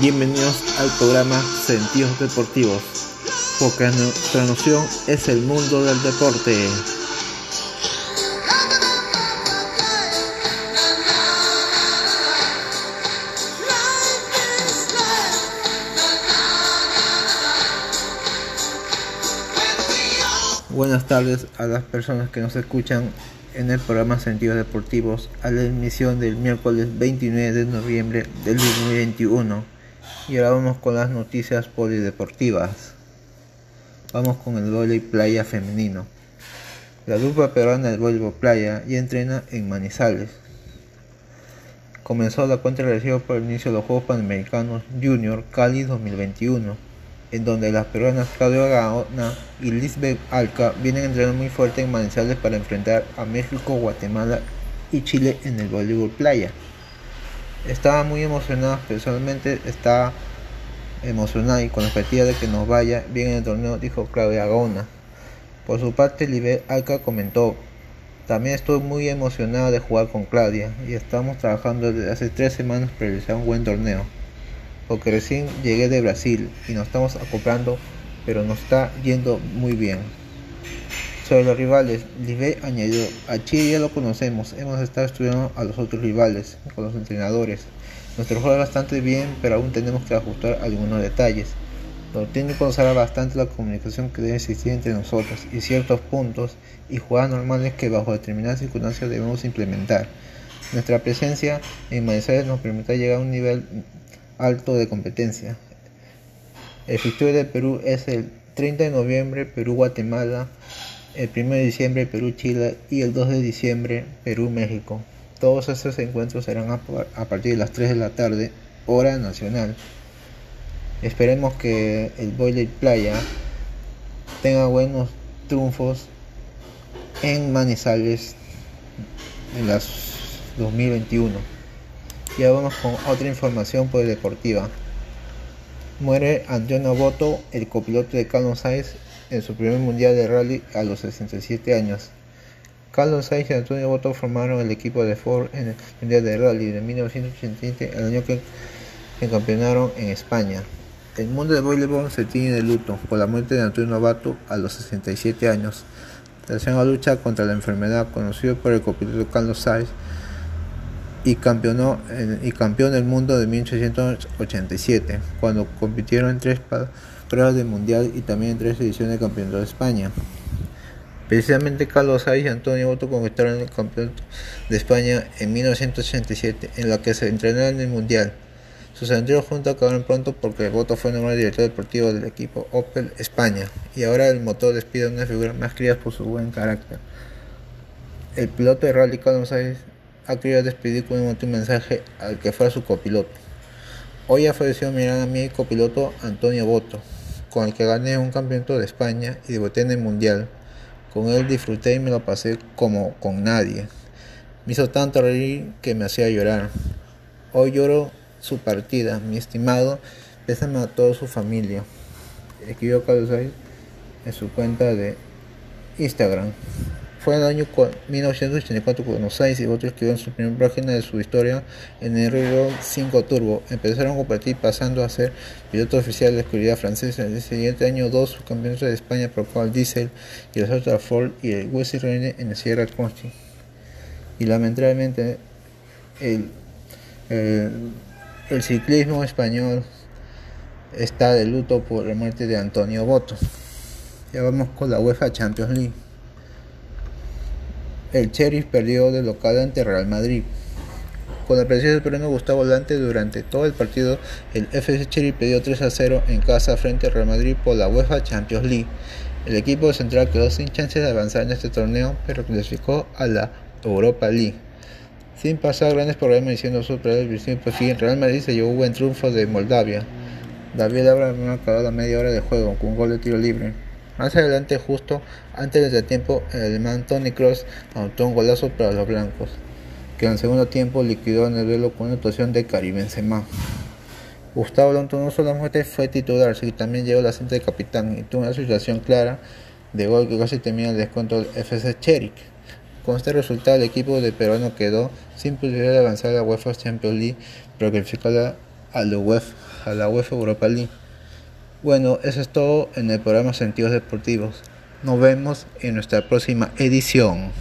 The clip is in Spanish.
Bienvenidos al programa Sentidos Deportivos, porque nuestra noción es el mundo del deporte. Buenas tardes a las personas que nos escuchan en el programa Sentidos Deportivos a la emisión del miércoles 29 de noviembre del 2021. Y ahora vamos con las noticias polideportivas. Vamos con el voleibol playa femenino. La dupla peruana del voleibol playa ya entrena en Manizales. Comenzó la cuenta regresiva por el inicio de los Juegos Panamericanos Junior Cali 2021 en donde las peruanas Claudio Gaona y Lisbeth Alca vienen entrenando muy fuerte en Manizales para enfrentar a México, Guatemala y Chile en el voleibol playa. Estaba muy emocionada, personalmente estaba emocionada y con la expectativa de que nos vaya bien en el torneo, dijo Claudia Gaona. Por su parte, Lisbeth Alca comentó, también estoy muy emocionada de jugar con Claudia y estamos trabajando desde hace tres semanas para realizar un buen torneo porque recién llegué de Brasil y nos estamos acoplando, pero nos está yendo muy bien. Sobre los rivales, Live añadió, a Chile ya lo conocemos, hemos estado estudiando a los otros rivales, con los entrenadores. Nuestro juego es bastante bien, pero aún tenemos que ajustar algunos detalles. Los técnicos saben bastante la comunicación que debe existir entre nosotros y ciertos puntos y jugadas normales que bajo determinadas circunstancias debemos implementar. Nuestra presencia en Manizales nos permite llegar a un nivel alto de competencia. El fixture de Perú es el 30 de noviembre Perú-Guatemala, el 1 de diciembre Perú-Chile y el 2 de diciembre Perú-México. Todos estos encuentros serán a partir de las 3 de la tarde, hora nacional. Esperemos que el Boiler Playa tenga buenos triunfos en Manizales en las 2021. Ya vamos con otra información deportiva. Muere Antonio Boto, el copiloto de Carlos Sainz, en su primer mundial de rally a los 67 años. Carlos Sainz y Antonio Boto formaron el equipo de Ford en el mundial de rally de 1987, el año que, campeonaron en España. El mundo del voleibol se tiene de luto por la muerte de Antonio Boto a los 67 años. Tras una lucha contra la enfermedad conocido por el copiloto Carlos Sainz, y, campeón del mundo de 1887, cuando compitieron en tres pruebas del mundial y también en tres ediciones del campeonato de España. Precisamente Carlos Sainz y Antonio Boto conquistaron el campeonato de España en 1987, en la que se entrenaron en el mundial. Sus anteriores juntos acabaron pronto porque Boto fue nombrado director deportivo del equipo Opel España y ahora el motor despide a una figura más querida por su buen carácter. El piloto de rally Carlos Sainz querido despedir con un mensaje al que fue su copiloto. Hoy ha falleció mi gran amigo y copiloto Antonio Boto, con el que gané un campeonato de España y debuté en el Mundial. Con él disfruté y me lo pasé como con nadie. Me hizo tanto reír que me hacía llorar. Hoy lloro su partida, mi estimado, pésame a toda su familia. Escribió Carlos en su cuenta de Instagram. Fue en el año 1984 cuando Sainz y otros escribieron su primera página de su historia en el Renault 5 Turbo. Empezaron a competir pasando a ser piloto oficial de la escudería francesa. En el siguiente año, dos subcampeonatos de España por el Diesel y el otros Ford y el Wesley Reine en el Sierra Consti. Y lamentablemente el, el ciclismo español está de luto por la muerte de Antonio Boto. Ya vamos con la UEFA Champions League. El Sheriff perdió de local ante Real Madrid. Con la presencia del peruano Gustavo Volante durante todo el partido, el FC Sheriff perdió 3 a 0 en casa frente al Real Madrid por la UEFA Champions League. El equipo central quedó sin chances de avanzar en este torneo, pero clasificó a la Europa League. Sin pasar grandes problemas diciendo su previsión, pues sí, Real Madrid se llevó un buen triunfo de Moldavia. David Abraham acabó la media hora de juego con un gol de tiro libre. Más adelante, justo antes del tiempo, el alemán Tony Cross anotó un golazo para los blancos, que en el segundo tiempo liquidó en el duelo con una actuación de Karim Benzema. Gustavo Lonto no solamente fue titular, sino que también llegó la cinta de capitán y tuvo una situación clara de gol que casi termina el descuento del FC Cherik. Con este resultado, el equipo de peruano quedó sin posibilidad de avanzar a la UEFA Champions League, pero UEFA, a la UEFA Europa League. Bueno, eso es todo en el programa Sentidos Deportivos. Nos vemos en nuestra próxima edición.